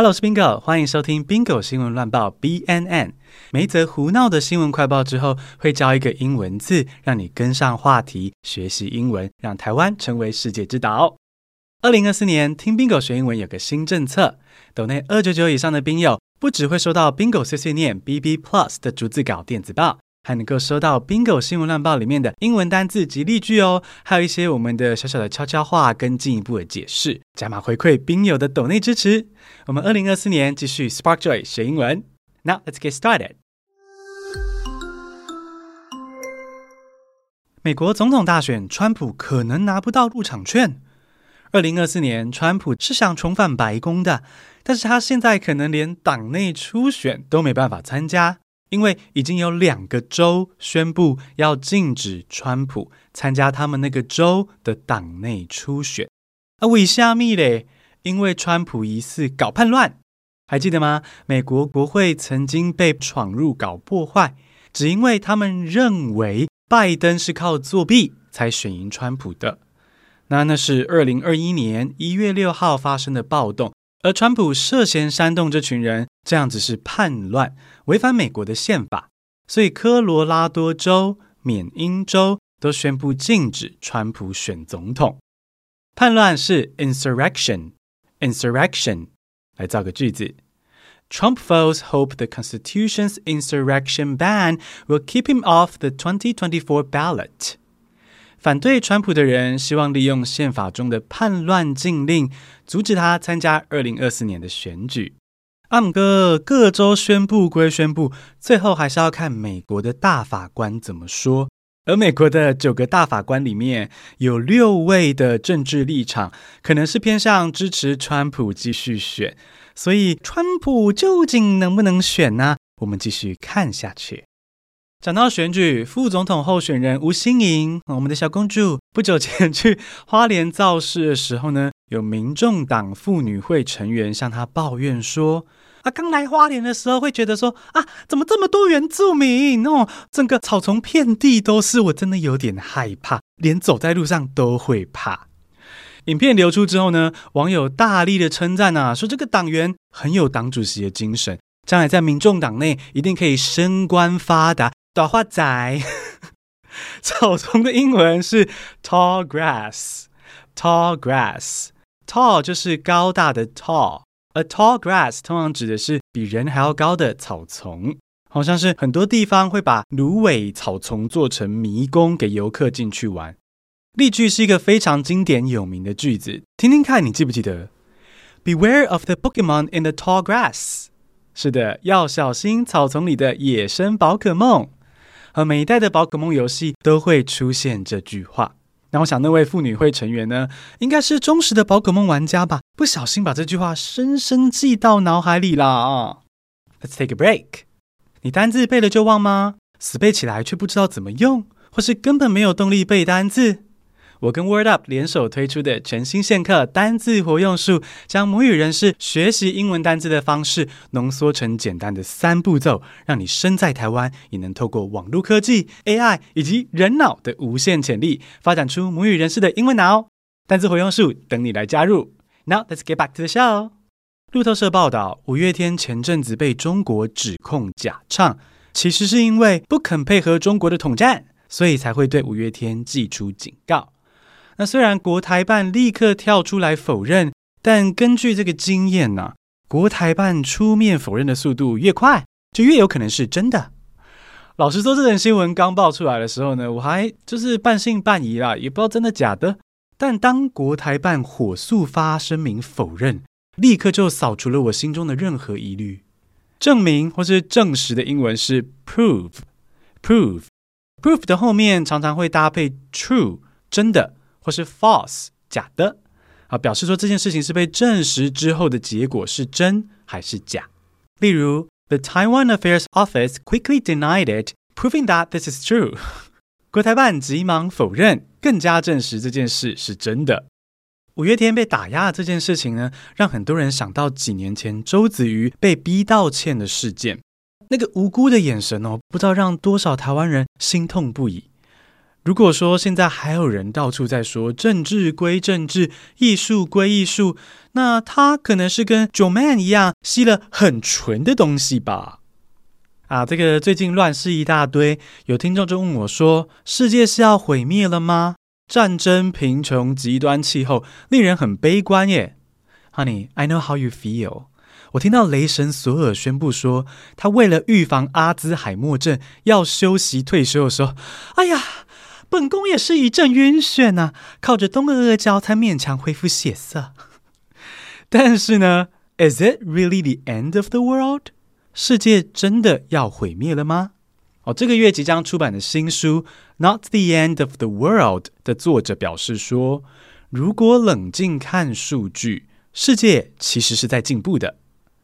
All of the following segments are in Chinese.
Hello，我是 Bingo，欢迎收听 Bingo 新闻乱报 BNN。每一则胡闹的新闻快报之后，会教一个英文字，让你跟上话题，学习英文，让台湾成为世界之岛。二零二四年，听 Bingo 学英文有个新政策，斗内二九九以上的宾友，不只会收到 Bingo 碎碎念 BB Plus 的逐字稿电子报。还能够收到 Bingo 新闻乱报里面的英文单字及例句哦，还有一些我们的小小的悄悄话跟进一步的解释，加码回馈宾友的抖内支持。我们二零二四年继续 Spark Joy 学英文。Now let's get started。美国总统大选，川普可能拿不到入场券。二零二四年，川普是想重返白宫的，但是他现在可能连党内初选都没办法参加。因为已经有两个州宣布要禁止川普参加他们那个州的党内初选，啊，为虾米嘞？因为川普疑似搞叛乱，还记得吗？美国国会曾经被闯入搞破坏，只因为他们认为拜登是靠作弊才选赢川普的。那那是二零二一年一月六号发生的暴动。而川普涉嫌煽动这群人，这样子是叛乱，违反美国的宪法，所以科罗拉多州、缅因州都宣布禁止川普选总统。叛乱是 insurrection，insurrection，来造个句子：Trump foes hope the Constitution's insurrection ban will keep him off the 2024 ballot。反对川普的人希望利用宪法中的叛乱禁令，阻止他参加二零二四年的选举。阿姆哥，各州宣布归宣布，最后还是要看美国的大法官怎么说。而美国的九个大法官里面，有六位的政治立场可能是偏向支持川普继续选。所以，川普究竟能不能选呢？我们继续看下去。讲到选举，副总统候选人吴欣盈，我们的小公主，不久前去花莲造势的时候呢，有民众党妇女会成员向她抱怨说：“啊，刚来花莲的时候会觉得说啊，怎么这么多原住民哦，整个草丛遍地都是，我真的有点害怕，连走在路上都会怕。”影片流出之后呢，网友大力的称赞啊，说这个党员很有党主席的精神，将来在民众党内一定可以升官发达。短花仔，草丛的英文是 tall grass，tall grass，tall 就是高大的 tall，a tall grass 通常指的是比人还要高的草丛，好像是很多地方会把芦苇草丛做成迷宫给游客进去玩。例句是一个非常经典有名的句子，听听看你记不记得？Beware of the Pokemon in the tall grass。是的，要小心草丛里的野生宝可梦。而每一代的宝可梦游戏都会出现这句话。那我想，那位妇女会成员呢，应该是忠实的宝可梦玩家吧？不小心把这句话深深记到脑海里了啊！Let's take a break。你单字背了就忘吗？死背起来却不知道怎么用，或是根本没有动力背单字？我跟 Word Up 联手推出的全新线课单字活用术，将母语人士学习英文单字的方式浓缩成简单的三步骤，让你身在台湾也能透过网络科技、AI 以及人脑的无限潜力，发展出母语人士的英文脑。单字活用术等你来加入。Now let's get back to the show。路透社报道，五月天前阵子被中国指控假唱，其实是因为不肯配合中国的统战，所以才会对五月天寄出警告。那虽然国台办立刻跳出来否认，但根据这个经验呢、国台办出面否认的速度越快，就越有可能是真的。老实说，这则新闻刚爆出来的时候呢，我还就是半信半疑啦，也不知道真的假的。但当国台办火速发声明否认，立刻就扫除了我心中的任何疑虑。证明或是证实的英文是 prove，prove，prove 的后面常常会搭配 true，真的。或是 false 假的啊，表示说这件事情是被证实之后的结果是真还是假。例如，The Taiwan Affairs Office quickly denied it, proving that this is true。国台办急忙否认，更加证实这件事是真的。五月天被打压这件事情呢，让很多人想到几年前周子瑜被逼道歉的事件，那个无辜的眼神哦，不知道让多少台湾人心痛不已。如果说现在还有人到处在说政治归政治，艺术归艺术，那他可能是跟 Joeman 一样吸了很纯的东西吧？啊，这个最近乱世一大堆，有听众就问我说：“世界是要毁灭了吗？战争、贫穷、极端气候，令人很悲观耶。” Honey, I know how you feel. 我听到雷神索尔宣布说，他为了预防阿兹海默症要休息退休的时候，哎呀！本宫也是一阵晕眩呐、啊，靠着东阿阿胶才勉强恢复血色。但是呢，Is it really the end of the world？世界真的要毁灭了吗？哦，这个月即将出版的新书《Not the End of the World》的作者表示说，如果冷静看数据，世界其实是在进步的。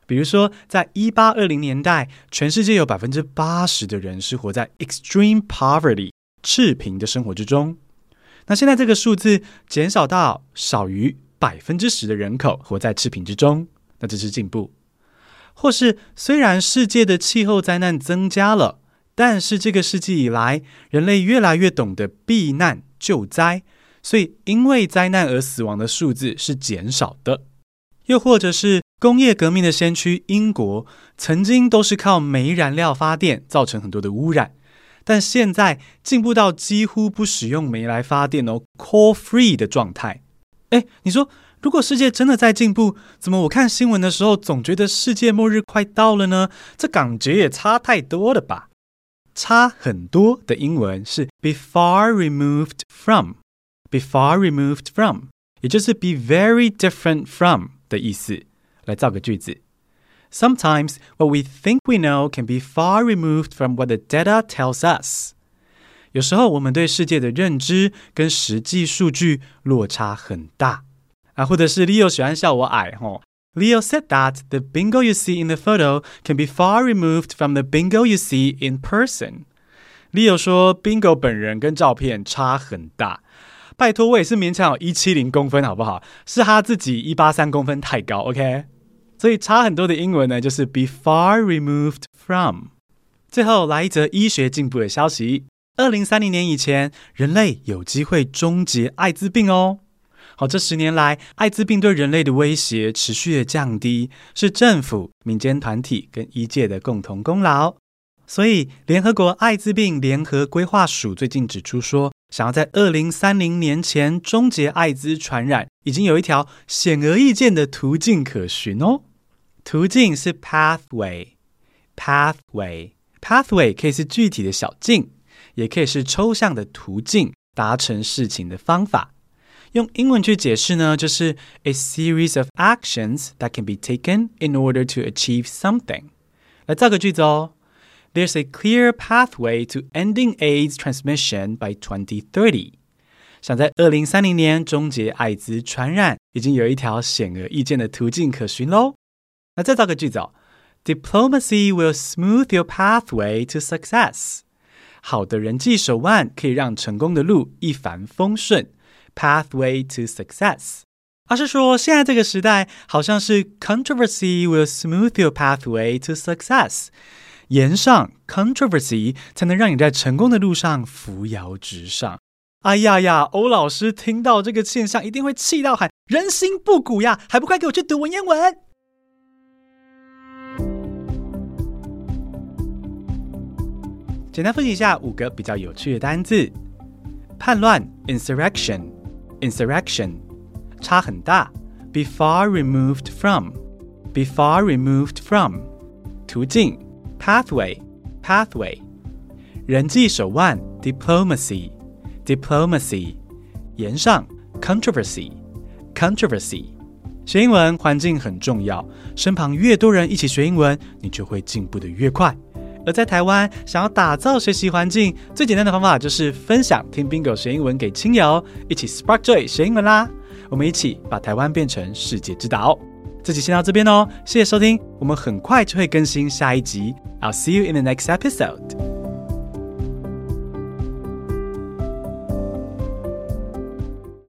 比如说，在一八二零年代，全世界有百分之八十的人是活在 extreme poverty。赤贫的生活之中，那现在这个数字减少到少于百分之十的人口活在赤贫之中，那这是进步。或是虽然世界的气候灾难增加了，但是这个世纪以来，人类越来越懂得避难救灾，所以因为灾难而死亡的数字是减少的。又或者是工业革命的先驱英国，曾经都是靠煤燃料发电，造成很多的污染。但现在进步到几乎不使用煤来发电哦，coal free 的状态。哎，你说如果世界真的在进步，怎么我看新闻的时候总觉得世界末日快到了呢？这感觉也差太多了吧？差很多的英文是 be far removed from，be far removed from，也就是 be very different from 的意思。来造个句子。Sometimes what we think we know can be far removed from what the data tells us。有时候我们对世界的认知跟实际数据落差很大啊，或者是 Leo 喜欢笑我矮吼。Leo said that the bingo you see in the photo can be far removed from the bingo you see in person。Leo 说 bingo 本人跟照片差很大，拜托我也是勉强有一七零公分好不好？是他自己一八三公分太高，OK？ 所以差很多的英文呢，就是 be far removed from。最后来一则医学进步的消息：二零三零年以前，人类有机会终结艾滋病哦。好，这十年来，艾滋病对人类的威胁持续的降低，是政府、民间团体跟医界的共同功劳。所以，联合国艾滋病联合规划署最近指出说，想要在二零三零年前终结艾滋传染，已经有一条显而易见的途径可循哦。途径是 pathway，pathway，pathway 可以是具体的小径，也可以是抽象的途径，达成事情的方法。用英文去解释呢，就是 a series of actions that can be taken in order to achieve something。来造个句子哦。There's a clear pathway to ending AIDS transmission by 2030。想在二零三零年终结艾滋传染，已经有一条显而易见的途径可循喽。那再造个句子哦，Diplomacy will smooth your pathway to success。好的人际手腕可以让成功的路一帆风顺。Pathway to success。而是说，现在这个时代好像是 Controversy will smooth your pathway to success。言上 controversy 才能让你在成功的路上扶摇直上。哎呀呀，欧老师听到这个现象一定会气到喊人心不古呀，还不快给我去读文言文！简单复习一下五个比较有趣的单字：叛乱 insurrection，insurrection，差很大，be far removed from，be far removed from，途径。Pathway, pathway，人际手腕；diplomacy, diplomacy，炎上；controversy, controversy。学英文环境很重要，身旁越多人一起学英文，你就会进步得越快。而在台湾，想要打造学习环境，最简单的方法就是分享听 Bingo 学英文给亲友，一起 Spark Joy 学英文啦！我们一起把台湾变成世界之岛。这集先到这边哦，谢谢收听，我们很快就会更新下一集。I'll see you in the next episode.